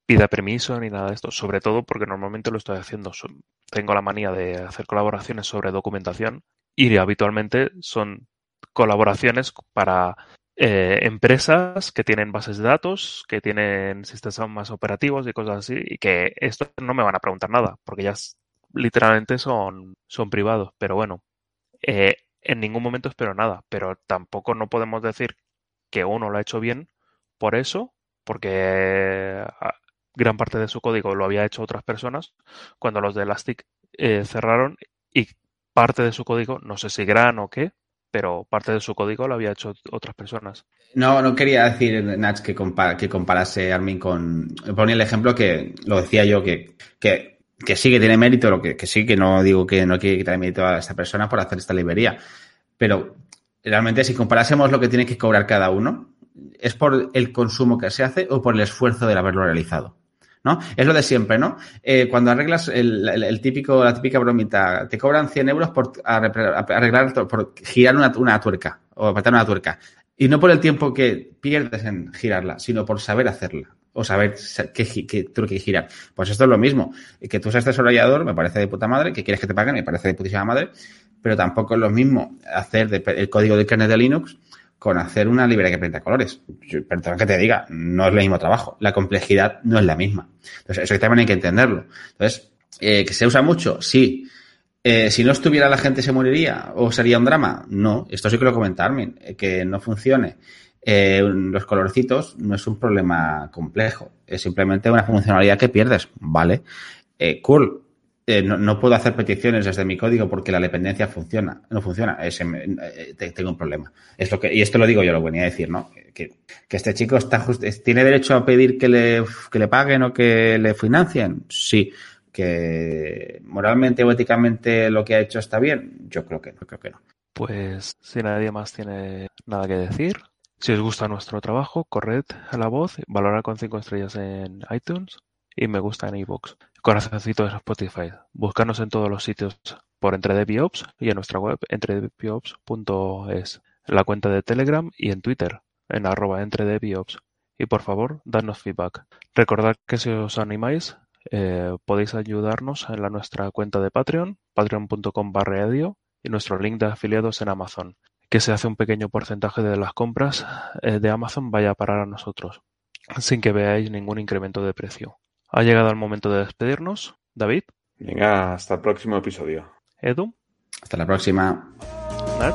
pida permiso ni nada de esto, sobre todo porque normalmente lo estoy haciendo. Tengo la manía de hacer colaboraciones sobre documentación y habitualmente son colaboraciones para eh, empresas que tienen bases de datos, que tienen sistemas más operativos y cosas así, y que esto no me van a preguntar nada, porque ya literalmente son, son privados. Pero bueno, eh, en ningún momento espero nada, pero tampoco no podemos decir que uno lo ha hecho bien por eso, porque ah, gran parte de su código lo había hecho otras personas, cuando los de Elastic eh, cerraron y parte de su código, no sé si gran o qué, pero parte de su código lo había hecho otras personas. No, no quería decir, Nach, que, que comparase Armin con... Ponía el ejemplo que lo decía yo, que, que que sí que tiene mérito, lo que, que sí que no digo que no quiere quitar mérito a esta persona por hacer esta librería, pero realmente si comparásemos lo que tiene que cobrar cada uno, ¿es por el consumo que se hace o por el esfuerzo de haberlo realizado? ¿No? Es lo de siempre, ¿no? Eh, cuando arreglas el, típico, la típica bromita, te cobran 100 euros por arreglar, por girar una, una tuerca o apretar una tuerca. Y no por el tiempo que pierdes en girarla, sino por saber hacerla o saber qué, qué tuerca que girar. Pues esto es lo mismo. Que tú seas desarrollador, me parece de puta madre, que quieres que te paguen, me parece de putísima madre, pero tampoco es lo mismo hacer el código del kernel de Linux con hacer una librería que pinta colores. Perdón que te diga, no es el mismo trabajo. La complejidad no es la misma. Entonces, eso también hay que entenderlo. Entonces, eh, ¿que se usa mucho? Sí. Eh, si no estuviera la gente se moriría o sería un drama. No, esto sí que lo comenta Armin, eh, que no funcione eh, los colorcitos no es un problema complejo, es simplemente una funcionalidad que pierdes, ¿vale? Eh, cool. Eh, no, puedo hacer peticiones desde mi código porque la dependencia funciona, no funciona, es, eh, tengo un problema. Es lo que, y esto lo digo yo, lo venía a decir, ¿no? Que, que este chico está just, tiene derecho a pedir que le, que le paguen o que le financien, sí. Que moralmente o éticamente lo que ha hecho está bien, yo creo que no, creo que no. Pues si nadie más tiene nada que decir, si os gusta nuestro trabajo, corred a la voz, valorad con 5 estrellas en iTunes y me gusta en iVoox. Corazoncito de Spotify. Buscarnos en todos los sitios por EntreDevOps y en nuestra web entredeviops.es, en la cuenta de Telegram y en Twitter, en arroba entredeviops. Y por favor, dadnos feedback. Recordad que si os animáis, eh, podéis ayudarnos en la, nuestra cuenta de Patreon, patreon.com barra y nuestro link de afiliados en Amazon que se hace un pequeño porcentaje de las compras eh, de Amazon vaya a parar a nosotros, sin que veáis ningún incremento de precio. Ha llegado el momento de despedirnos. David. Venga, hasta el próximo episodio. Edu. Hasta la próxima. Nach.